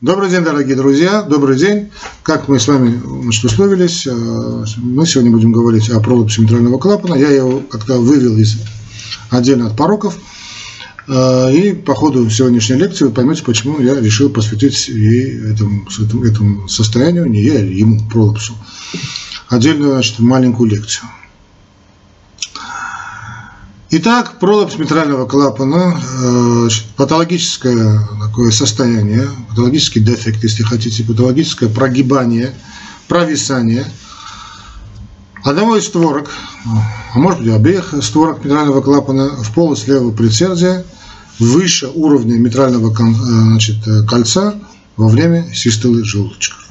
Добрый день, дорогие друзья, добрый день. Как мы с вами значит, условились, э, мы сегодня будем говорить о пролапсе митрального клапана. Я его как-то вывел из отдельно от пороков. Э, и по ходу сегодняшней лекции вы поймете, почему я решил посвятить ей этому, этому состоянию, не я, а ему, пролапсу, отдельную значит, маленькую лекцию. Итак, пролапс митрального клапана, э, патологическое такое состояние, патологический дефект, если хотите, патологическое прогибание, провисание одного из створок, а может быть обеих створок митрального клапана в полость левого предсердия выше уровня митрального э, значит, кольца во время систолы желудочков.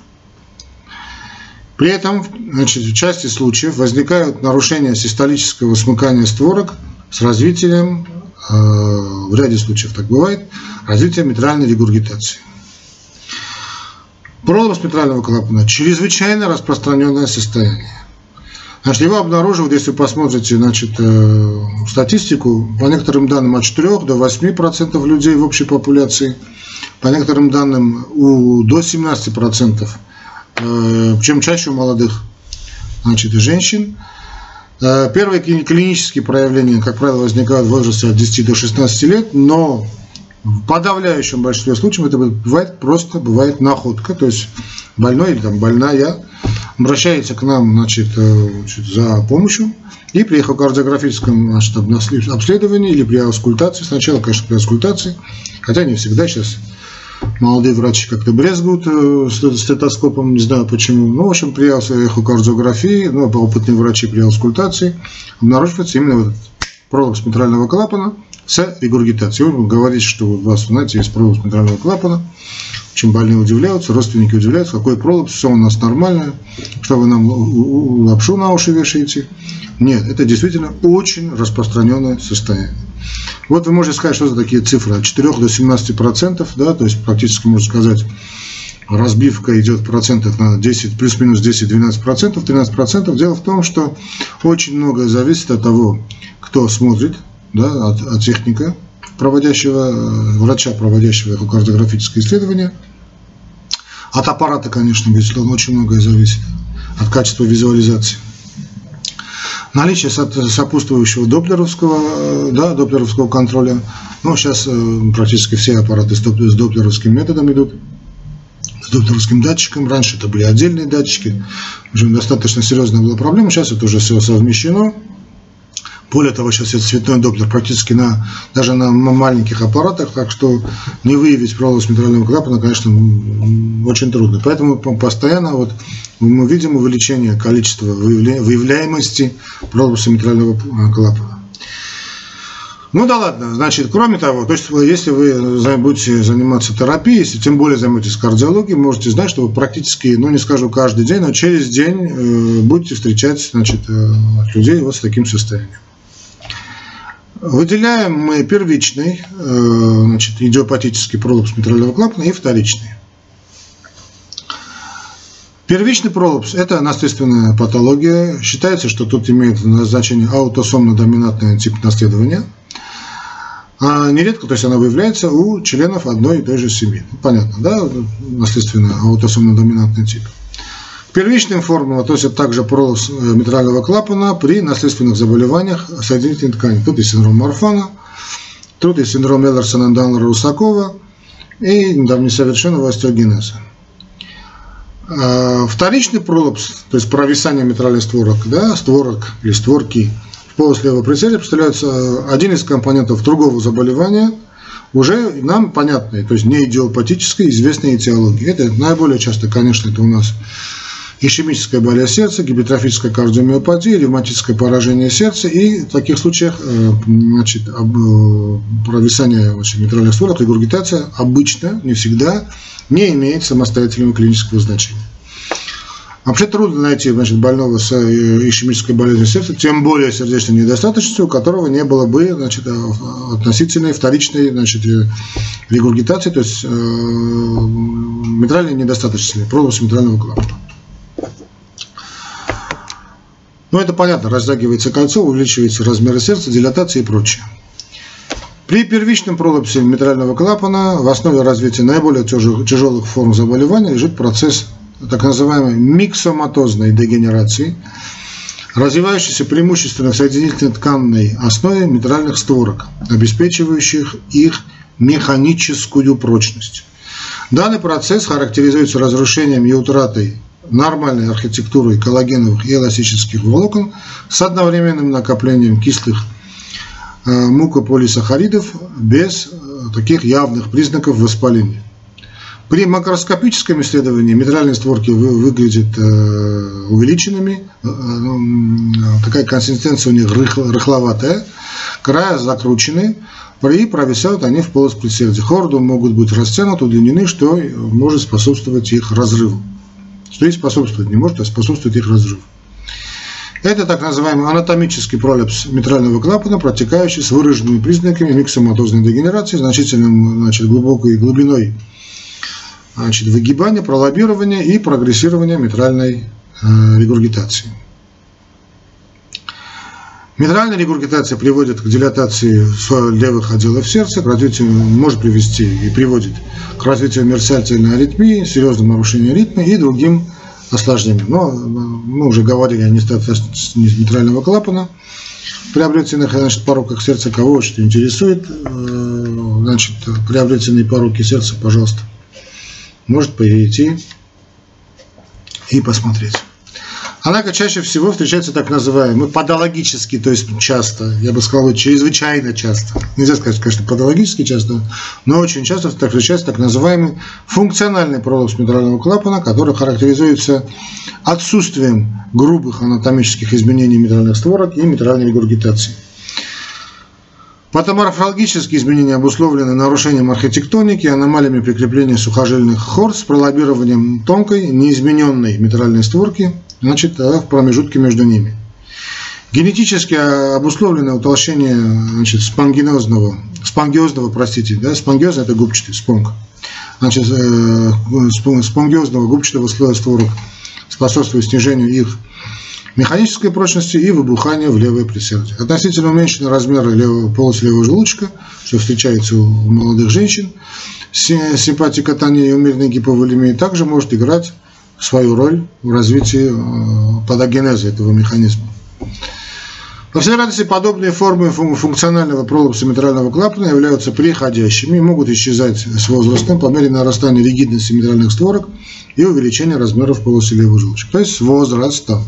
При этом значит, в части случаев возникают нарушения систолического смыкания створок – с развитием, э, в ряде случаев так бывает, развитием митральной регургитации. Пролапс митрального клапана – чрезвычайно распространенное состояние. Значит, его обнаруживают, если посмотрите значит, э, статистику, по некоторым данным от 4 до 8% людей в общей популяции, по некоторым данным у, до 17%, э, чем чаще у молодых значит, женщин – первые клинические проявления, как правило, возникают в возрасте от 10 до 16 лет, но в подавляющем большинстве случаев это бывает просто бывает находка, то есть больной или там больная обращается к нам значит, э, за помощью и при эхокардиографическом значит, обследовании или при аускультации, сначала, конечно, при аускультации, хотя не всегда сейчас молодые врачи как-то брезгуют э, стетоскопом, не знаю почему. Ну, в общем, при эхокардиографии, ну, опытные врачи при аускультации обнаруживается именно вот пролапс митрального клапана с регургитацией. Он говорит, что у вас, знаете, есть пролапс митрального клапана, очень больные удивляются, родственники удивляются, какой пролапс, все у нас нормально, что вы нам лапшу на уши вешаете. Нет, это действительно очень распространенное состояние. Вот вы можете сказать, что за такие цифры, от 4 до 17 процентов, да, то есть практически можно сказать, разбивка идет процентов на 10, плюс-минус 10-12 процентов, 13 процентов. Дело в том, что очень многое зависит от того, кто смотрит, да, от, от техника, проводящего, врача, проводящего эхокардиографическое исследование. От аппарата, конечно, безусловно, очень многое зависит. От качества визуализации наличие сопутствующего доплеровского, да, доплеровского контроля. Ну, сейчас э, практически все аппараты с доплеровским методом идут, с доплеровским датчиком. Раньше это были отдельные датчики, уже достаточно серьезная была проблема, сейчас это уже все совмещено. Более того, сейчас это цветной доплер практически на, даже на маленьких аппаратах, так что не выявить пролос митрального клапана, конечно, очень трудно. Поэтому постоянно вот мы видим увеличение количества выявляемости пролоса митрального э, клапана. Ну да ладно, значит, кроме того, то есть если вы будете заниматься терапией, если тем более займетесь кардиологией, можете знать, что вы практически, ну не скажу каждый день, но через день э, будете встречать значит, э, людей вот с таким состоянием. Выделяем мы первичный, э, значит, идиопатический пролапс митрального клапана и вторичный. Первичный пролапс – это наследственная патология. Считается, что тут имеет значение аутосомно-доминантный тип наследования. А нередко, то есть она выявляется у членов одной и той же семьи. Понятно, да? Наследственный аутосомно-доминантный тип. Первичным формам относят также пролапс э, митрального клапана при наследственных заболеваниях соединительной ткани. Тут и синдром Марфана, тут и синдром Эллерсона Данлера Русакова и несовершенного остеогенеза. А, вторичный пролапс, то есть провисание митральных створок, да, створок или створки в полость левого предсердия представляется э, один из компонентов другого заболевания, уже нам понятный, то есть не идиопатической, известной этиологии. Это наиболее часто, конечно, это у нас ишемическая болезнь сердца, гипертрофическая кардиомиопатия, ревматическое поражение сердца и в таких случаях э, значит, э, провисание очень, митральных створок, регургитация обычно, не всегда, не имеет самостоятельного клинического значения. Вообще трудно найти значит, больного с э, ишемической болезнью сердца, тем более сердечной недостаточностью, у которого не было бы значит, относительной вторичной значит, регургитации, то есть э, митральной недостаточности, пролапс митрального клапана. Ну, это понятно, растягивается кольцо, увеличивается размеры сердца, дилатация и прочее. При первичном пролапсе митрального клапана в основе развития наиболее тяжелых форм заболевания лежит процесс так называемой миксоматозной дегенерации, развивающийся преимущественно в соединительной тканной основе митральных створок, обеспечивающих их механическую прочность. Данный процесс характеризуется разрушением и утратой нормальной архитектурой коллагеновых и эластических волокон с одновременным накоплением кислых э, мукополисахаридов без э, таких явных признаков воспаления. При макроскопическом исследовании метральные створки выглядят э, увеличенными, такая консистенция у них рыхловатая, края закручены, и провисают они в полость предсердия. Хорду могут быть растянуты, удлинены, что может способствовать их разрыву. Что и способствует, не может, а способствует их разрыву. Это так называемый анатомический пролепс митрального клапана, протекающий с выраженными признаками миксоматозной дегенерации, значительным значит, глубокой глубиной значит, выгибания, пролоббирования и прогрессирования митральной э, регургитации. Митральная регургитация приводит к дилатации левых отделов сердца, к развитию, может привести и приводит к развитию мерцательной аритмии, серьезным нарушением ритма и другим осложнениям. Но мы уже говорили о нестатности митрального клапана, приобретенных значит, пороках сердца, кого что интересует, э, значит, приобретенные пороки сердца, пожалуйста, может перейти и посмотреть. Однако чаще всего встречается так называемый патологически, то есть часто, я бы сказал, чрезвычайно часто, нельзя сказать, конечно, патологически часто, но очень часто встречается так называемый функциональный пролапс митрального клапана, который характеризуется отсутствием грубых анатомических изменений митральных створок и митральной регургитации. Патоморфологические изменения обусловлены нарушением архитектоники, аномалиями прикрепления сухожильных хорд с пролоббированием тонкой, неизмененной митральной створки – значит, в промежутке между ними. Генетически обусловленное утолщение значит, спонгинозного, спонгиозного, простите, да, спонгиозный это губчатый, спонг, значит, э, спонгиозного губчатого слоя створок способствует снижению их механической прочности и выбуханию в левое предсердие. Относительно уменьшенный размер левого, полосы левого желудочка, что встречается у молодых женщин, симпатикотония и умеренной гиповолемии также может играть свою роль в развитии э, патогенеза этого механизма. По всей радости, подобные формы функционального пролапса митрального клапана являются приходящими и могут исчезать с возрастом по мере нарастания ригидности митральных створок и увеличения размеров полосы левого желудочка. То есть с возрастом.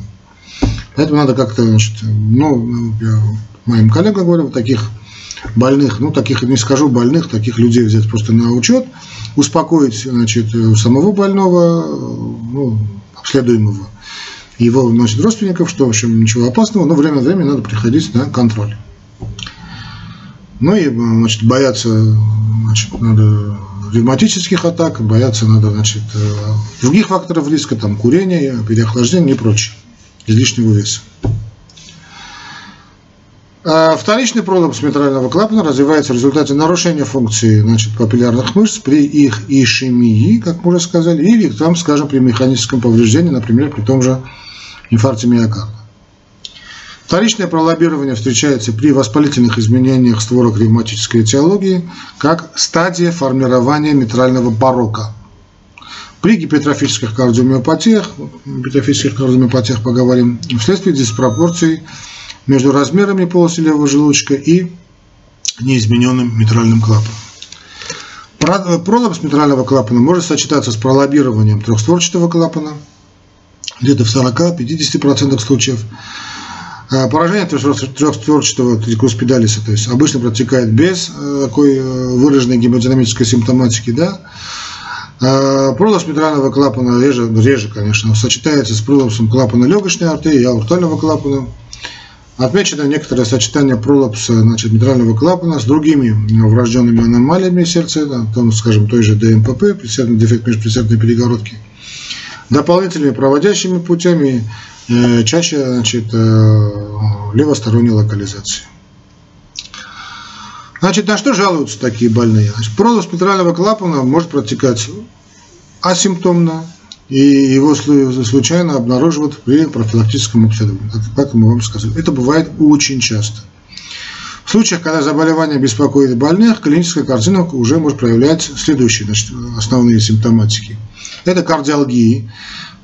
Поэтому надо как-то, значит, ну, я моим коллегам говорю, таких больных, ну, таких, не скажу больных, таких людей взять просто на учет, успокоить, значит, самого больного, ну, обследуемого, его, значит, родственников, что, в общем, ничего опасного, но время от времени надо приходить на контроль. Ну и, значит, бояться, значит, надо ревматических атак, бояться надо, значит, других факторов риска, там, курения, переохлаждения и прочее, излишнего веса. А вторичный пролапс митрального клапана развивается в результате нарушения функции значит, папиллярных мышц при их ишемии, как мы уже сказали, или там, скажем, при механическом повреждении, например, при том же инфаркте миокарда. Вторичное пролоббирование встречается при воспалительных изменениях створок ревматической этиологии как стадия формирования митрального барока. При гипертрофических кардиомиопатиях, гипертрофических кардиомиопатиях поговорим, вследствие диспропорции между размерами полости левого желудочка и неизмененным митральным клапаном. Пролапс митрального клапана может сочетаться с пролоббированием трехстворчатого клапана, где-то в 40-50% случаев. А поражение трехстворчатого трикуспидалиса, то есть обычно протекает без э, такой э, выраженной гемодинамической симптоматики, да, а Пролапс митрального клапана реже, реже, конечно, сочетается с пролапсом клапана легочной артерии и аортального клапана. Отмечено некоторое сочетание пролапса значит, митрального клапана с другими врожденными аномалиями сердца, там, скажем, той же ДМПП, предсердный дефект межпредсердной перегородки, дополнительными проводящими путями, э, чаще значит, э, левосторонней локализации. Значит, на что жалуются такие больные? Значит, пролапс митрального клапана может протекать асимптомно, и его случайно обнаруживают при профилактическом обследовании. Как мы вам сказали. Это бывает очень часто. В случаях, когда заболевание беспокоит больных, клиническая картина уже может проявлять следующие значит, основные симптоматики. Это кардиалгии,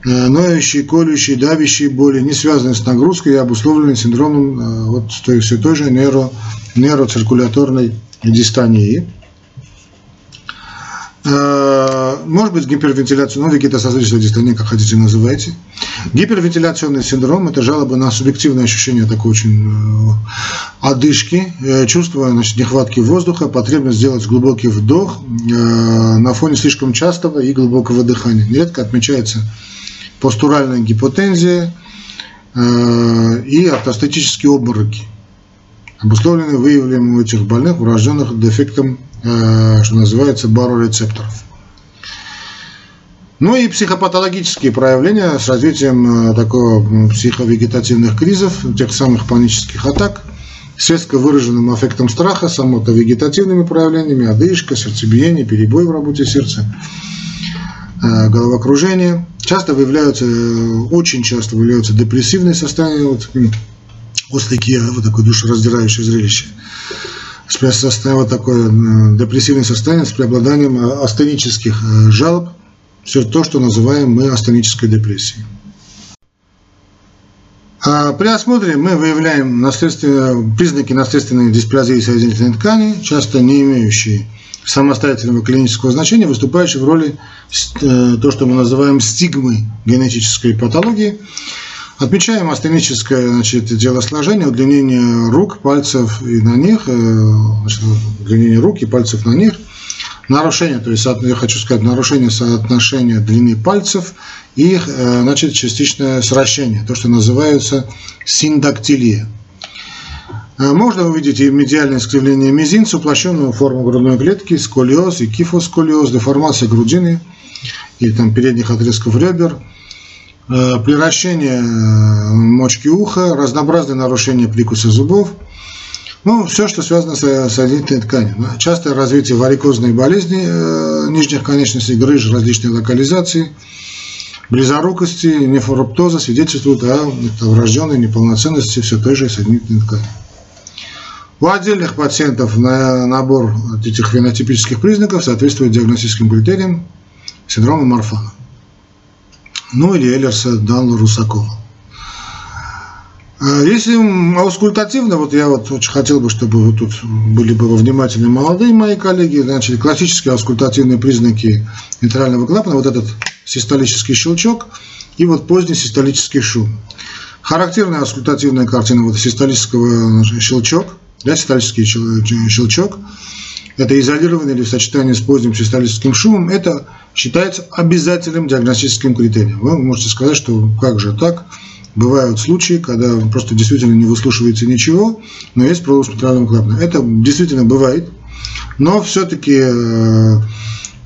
ноющие, колющие, давящие боли, не связанные с нагрузкой и обусловленные синдромом э, вот той, все той же нейро, нейроциркуляторной дистонии. Э, может быть гипервентиляция, ну, вегетососудистая дистония, как хотите называйте. Гипервентиляционный синдром – это жалобы на субъективное ощущение такой очень э, одышки, э, чувство значит, нехватки воздуха, потребность сделать глубокий вдох на фоне слишком частого и глубокого дыхания. Нередко отмечается постуральная гипотензия и ортостатические обмороки, обусловленные выявлением у этих больных врожденных дефектом Э, что называется, барорецепторов. Ну и психопатологические проявления с развитием э, такого психовегетативных кризов, тех самых панических атак, с резко выраженным эффектом страха, самото-вегетативными проявлениями, одышка, сердцебиение, перебой в работе сердца, э, головокружение. Часто выявляются, очень часто выявляются депрессивные состояния, вот, Киева, вот такое душераздирающее зрелище вот такое депрессивное состояние с преобладанием э, астенических э, жалоб, все то, что называем мы астенической депрессией. А при осмотре мы выявляем признаки наследственной дисплазии соединительной ткани, часто не имеющие самостоятельного клинического значения, выступающие в роли э, то, что мы называем стигмы генетической патологии, Отмечаем астеническое значит, телосложение, удлинение рук, пальцев и на них, э, значит, удлинение рук и пальцев на них. Нарушение, то есть я хочу сказать, нарушение соотношения длины пальцев и э, значит, частичное сращение, то, что называется синдактилия. Э, можно увидеть и медиальное искривление мизинца, уплощенную форму грудной клетки, сколиоз и кифосколиоз, деформация грудины и там передних отрезков ребер – Э, превращение э, мочки уха, разнообразные нарушения прикуса зубов, ну, все, что связано с соединительной тканью. Частое развитие варикозной болезни нижних конечностей, грыж различной локализации, близорукости, нефороптоза свидетельствуют о врожденной неполноценности все той же соединительной ткани. У отдельных пациентов на набор этих фенотипических признаков соответствует диагностическим критериям синдрома Марфана ну или Эллерса Данла Русакова. А если аускультативно, вот я вот очень хотел бы, чтобы вот тут были бы внимательны молодые мои коллеги, значит, классические аускультативные признаки вентрального клапана, вот этот систолический щелчок и вот поздний систолический шум. Характерная аускультативная картина вот систолического щелчок, да, систолический щелчок, это изолированный или в сочетании с поздним систолическим шумом, это считается обязательным диагностическим критерием. Вы можете сказать, что как же так? Бывают случаи, когда просто действительно не выслушивается ничего, но есть пролус митрального клапана. Это действительно бывает, но все-таки э,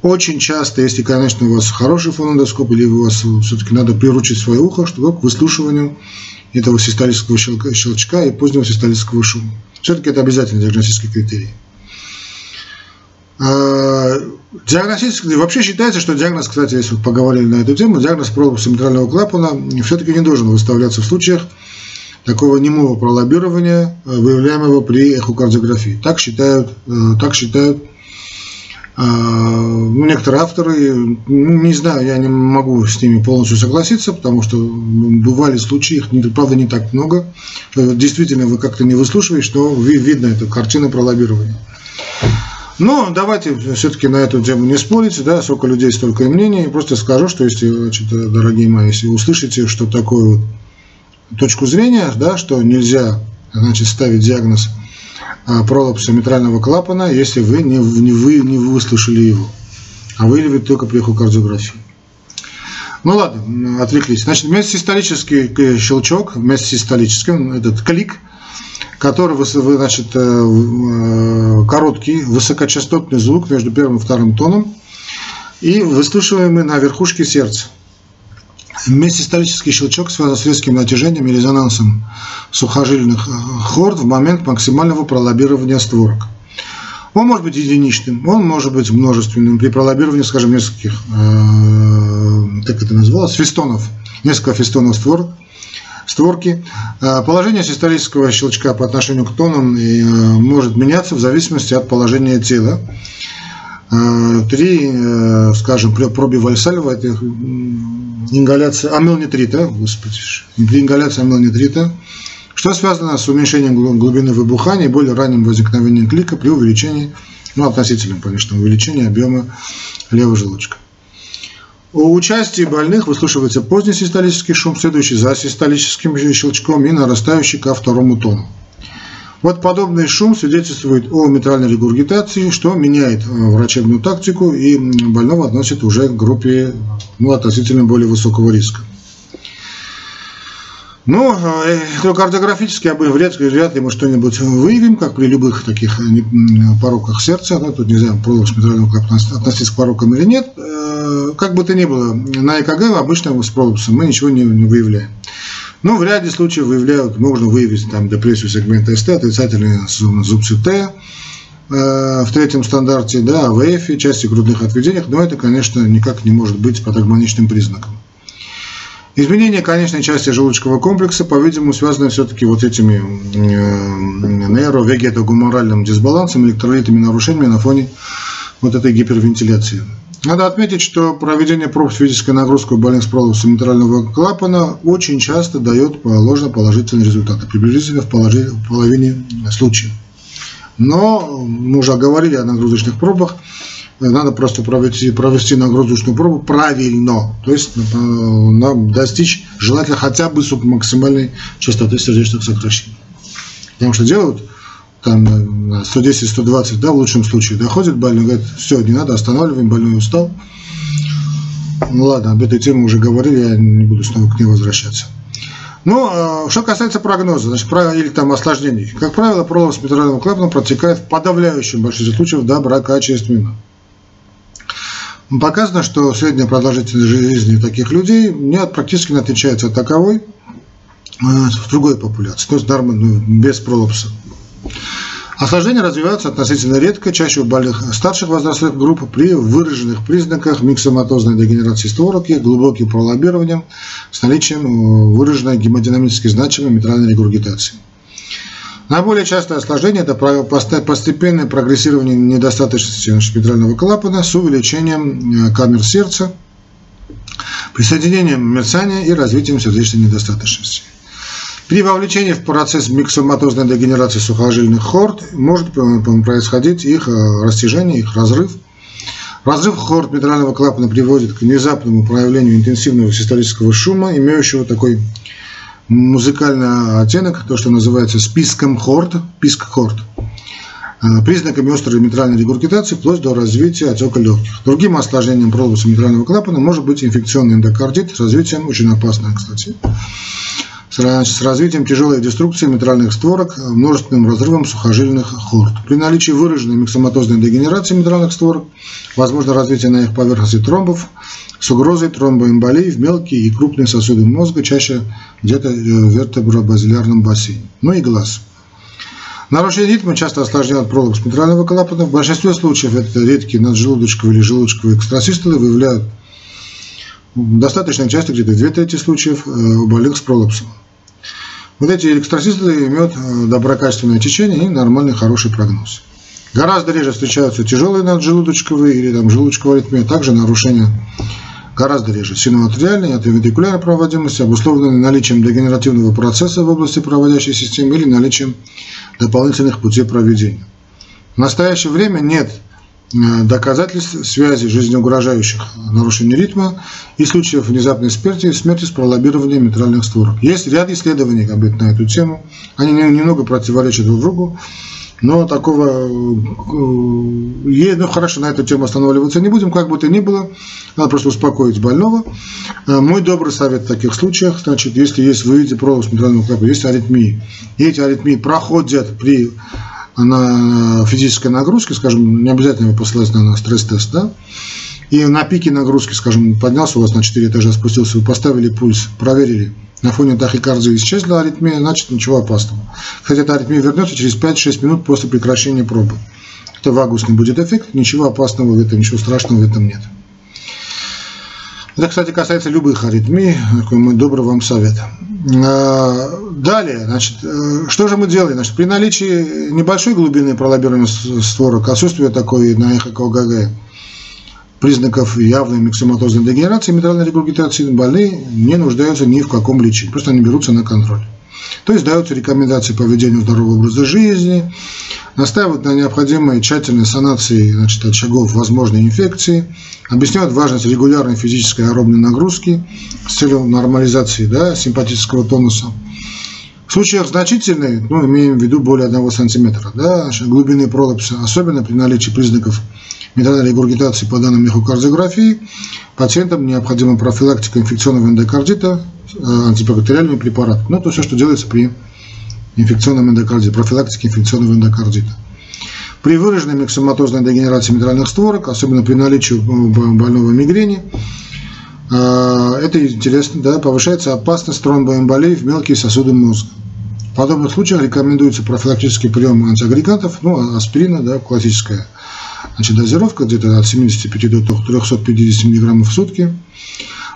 очень часто, если, конечно, у вас хороший фонодоскоп, или у вас все-таки надо приручить свое ухо, чтобы к выслушиванию этого систолического щелчка и позднего систолического шума. Все-таки это обязательный диагностический критерий. А, диагностически, вообще считается, что диагноз, кстати, если вы поговорили на эту тему, диагноз пролапса митрального клапана все-таки не должен выставляться в случаях такого немого пролоббирования, э, выявляемого при эхокардиографии. Так считают, э, так считают некоторые авторы, ну, не знаю, я не могу с ними полностью согласиться, потому что бывали случаи, их, правда, не так много. Э, действительно, вы как-то не выслушиваешь, но видно эту картину пролоббирования. Но давайте все-таки на эту тему не спорить, да, сколько людей, столько и мнений. Просто скажу, что если, значит, дорогие мои, если услышите, что вот точку зрения, да, что нельзя значит, ставить диагноз а, пролапса митрального клапана, если вы не, не, вы не выслушали его, а выявили только при эхокардиографии. Ну ладно, отвлеклись. Значит, местосистолический щелчок, местосистолический, этот клик – который значит, э, э, короткий, высокочастотный звук между первым и вторым тоном и выслушиваемый на верхушке сердца. Вместе исторический щелчок связан с резким натяжением и резонансом сухожильных э, хорд в момент максимального пролоббирования створок. Он может быть единичным, он может быть множественным при пролоббировании, скажем, нескольких, э, как это называлось, фестонов, несколько фестонов створок створки. Положение систолического щелчка по отношению к тонам может меняться в зависимости от положения тела. Три, скажем, проби вальсальва, это ингаляция амилнитрита, господи, ингаляция амилнитрита, что связано с уменьшением глубины выбухания и более ранним возникновением клика при увеличении, ну, относительном, конечно, увеличении объема левого желудочка. У участия больных выслушивается поздний систолический шум, следующий за систолическим щелчком и нарастающий ко второму тону. Вот подобный шум свидетельствует о митральной регургитации, что меняет э, врачебную тактику и больного относит уже к группе ну, относительно более высокого риска. Ну, электрокардиографически вряд, вряд ли мы что-нибудь выявим, как при любых таких э, пороках сердца. Ну, тут не знаю, пролапс митрального клапана относится к порокам или нет. Э, как бы то ни было, на ЭКГ обычно с пролапсом мы ничего не выявляем. Но в ряде случаев выявляют, можно выявить там депрессию сегмента СТ, отрицательный зуб СТ, э, в третьем стандарте, да, АВФ, части грудных отведениях, но это, конечно, никак не может быть патогноничным признаком. Изменение конечной части желудочкового комплекса, по-видимому, связано все-таки вот этими э, нейровегетогуморальным дисбалансом, электролитами, нарушениями на фоне вот этой гипервентиляции. Надо отметить, что проведение проб с физической нагрузкой больных с пролапсом митрального клапана очень часто дает ложноположительные результаты, приблизительно в половине случаев. Но мы уже говорили о нагрузочных пробах, надо просто провести, провести нагрузочную пробу правильно, то есть э, достичь желательно хотя бы максимальной частоты сердечных сокращений. Потому что делают там 110-120, да, в лучшем случае, доходит больной, говорит, все, не надо, останавливаем, больной устал. Ну ладно, об этой теме уже говорили, я не буду снова к ней возвращаться. Ну, что касается прогноза, значит, или там осложнений. Как правило, пролапс митрального клапана протекает в подавляющем большинстве случаев доброкачественно. Показано, что средняя продолжительность жизни таких людей не практически не отличается от таковой э, в другой популяции, то есть нормально, без пролапса. Осложнения развиваются относительно редко, чаще у больных старших возрастных групп при выраженных признаках миксоматозной дегенерации створки, глубоким пролоббированием с наличием э, выраженной гемодинамически значимой митральной регургитации. Наиболее частое осложнение – это постепенное прогрессирование недостаточности шпитрального клапана с увеличением э, камер сердца, присоединением мерцания и развитием сердечной недостаточности. При вовлечении в процесс миксоматозной дегенерации сухожильных хорд может происходить их э, растяжение, их разрыв. Разрыв хорд митрального клапана приводит к внезапному проявлению интенсивного систолического шума, имеющего такой музыкальный оттенок, то, что называется списком хорд, писк хорд, э, признаками острой митральной регургитации вплоть до развития отека легких. Другим осложнением пролапса митрального клапана может быть инфекционный эндокардит с развитием, очень опасное, кстати, с развитием тяжелой деструкции митральных створок, множественным разрывом сухожильных хорд. При наличии выраженной миксоматозной дегенерации митральных створок возможно развитие на их поверхности тромбов, с угрозой тромбоэмболии в мелкие и крупные сосуды мозга, чаще где-то э, в вертебробазилярном бассейне. Ну и глаз. Нарушение ритма часто осложняют пролапс митрального клапана. В большинстве случаев это редкие наджелудочковые или желудочковые экстрасистолы выявляют достаточно часто, где-то две трети случаев э, у больных с пролапсом. Вот эти экстрасистолы имеют э, доброкачественное течение и нормальный хороший прогноз. Гораздо реже встречаются тяжелые наджелудочковые или там желудочковая аритмия, также нарушения гораздо реже. Синоартериальной, атриовентрикулярной проводимости, обусловленной наличием дегенеративного процесса в области проводящей системы или наличием дополнительных путей проведения. В настоящее время нет доказательств связи жизнеугрожающих нарушений ритма и случаев внезапной смерти, смерти с пролоббированием митральных створок. Есть ряд исследований на эту тему, они немного противоречат друг другу. Но такого, э, ну хорошо, на эту тему останавливаться не будем, как бы то ни было, надо просто успокоить больного. Э, мой добрый совет в таких случаях, значит, если есть, вы видите пролапс митрального клапана, есть аритмии, и эти аритмии проходят при на физической нагрузке, скажем, не обязательно посылать на стресс-тест, да, и на пике нагрузки, скажем, поднялся у вас на 4 этажа, спустился, вы поставили пульс, проверили, на фоне тахикардии исчезла аритмия, значит ничего опасного. Хотя эта аритмия вернется через 5-6 минут после прекращения пробы. Это вагусный будет эффект, ничего опасного в этом, ничего страшного в этом нет. Это, кстати, касается любых аритмий. Такой мой добрый вам совет. А, далее, значит, э, что же мы делаем? Значит, при наличии небольшой глубины пролоббирования створок, отсутствие такой на ЭХО-КГ признаков явной миксоматозной дегенерации, митральной регургитации, больные не нуждаются ни в каком лечении, просто они берутся на контроль. То есть даются рекомендации по ведению здорового образа жизни, настаивают на необходимой тщательной санации значит, очагов возможной инфекции, объясняют важность регулярной физической аэробной нагрузки с целью нормализации да, симпатического тонуса. В случаях значительной, ну, имеем в виду более 1 см, да, глубины пролапса, особенно при наличии признаков медральной регургитации по данным эхокардиографии, пациентам необходима профилактика инфекционного эндокардита э, антибактериальными препаратами. Ну, то все, что делается при инфекционном эндокардите, профилактике инфекционного эндокардита. При выраженной миксоматозной дегенерации медральных створок, особенно при наличии больного мигрени, э, это интересно, да, повышается опасность тромбоэмболии в мелкие сосуды мозга. В подобных случаях рекомендуется профилактический прием антиагрегантов, ну, аспирина, да, классическая значит, дозировка где-то от 75 до 350 мг в сутки.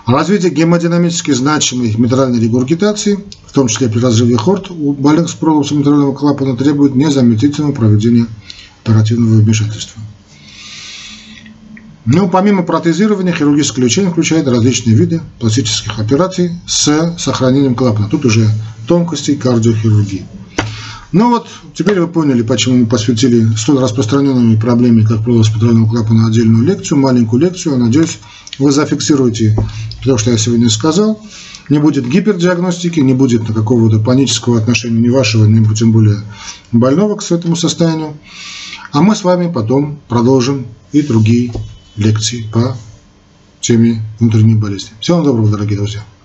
Развитие гемодинамически значимой митральной регургитации, в том числе при разрыве хорт у больных с пролапсом митрального клапана, требует незамедлительного проведения оперативного вмешательства. Но помимо протезирования, хирургическое лечение включает различные виды пластических операций с сохранением клапана. Тут уже тонкости кардиохирургии. Ну вот, теперь вы поняли, почему мы посвятили столь распространенными проблеме, как пролаз спирального клапана, отдельную лекцию, маленькую лекцию. Надеюсь, вы зафиксируете то, что я сегодня сказал. Не будет гипердиагностики, не будет какого-то панического отношения ни вашего, ни тем более больного к этому состоянию. А мы с вами потом продолжим и другие лекции по теме внутренней болезни. Всего вам доброго, дорогие друзья.